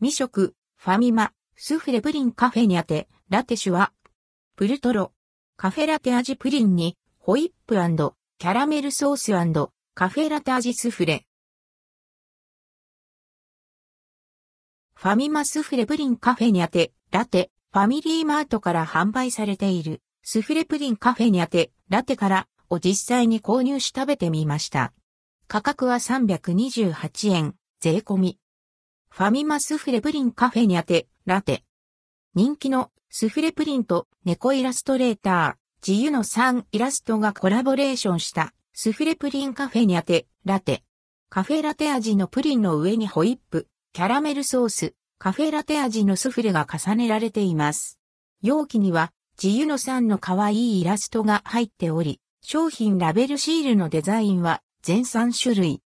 未食、ファミマ、スフレプリンカフェにあて、ラテシュは、プルトロ、カフェラテ味プリンに、ホイップキャラメルソースカフェラテ味スフレ。ファミマスフレプリンカフェにあて、ラテ、ファミリーマートから販売されている、スフレプリンカフェにあて、ラテからを実際に購入し食べてみました。価格は328円、税込み。ファミマスフレプリンカフェにあて、ラテ。人気のスフレプリンと猫イラストレーター、自由の3イラストがコラボレーションしたスフレプリンカフェにあて、ラテ。カフェラテ味のプリンの上にホイップ、キャラメルソース、カフェラテ味のスフレが重ねられています。容器には自由の3の可愛いイラストが入っており、商品ラベルシールのデザインは全3種類。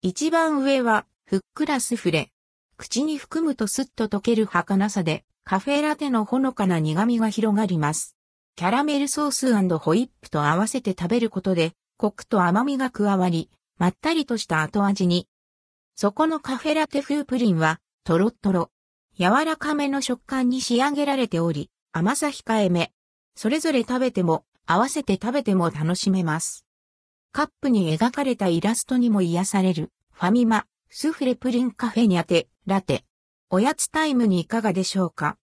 一番上はふっくらスフレ。口に含むとスッと溶ける儚さでカフェラテのほのかな苦味が広がります。キャラメルソースホイップと合わせて食べることでコクと甘みが加わり、まったりとした後味に。そこのカフェラテ風プリンはトロットロ。柔らかめの食感に仕上げられており、甘さ控えめ。それぞれ食べても、合わせて食べても楽しめます。カップに描かれたイラストにも癒される、ファミマ、スフレプリンカフェにあて、ラテ。おやつタイムにいかがでしょうか？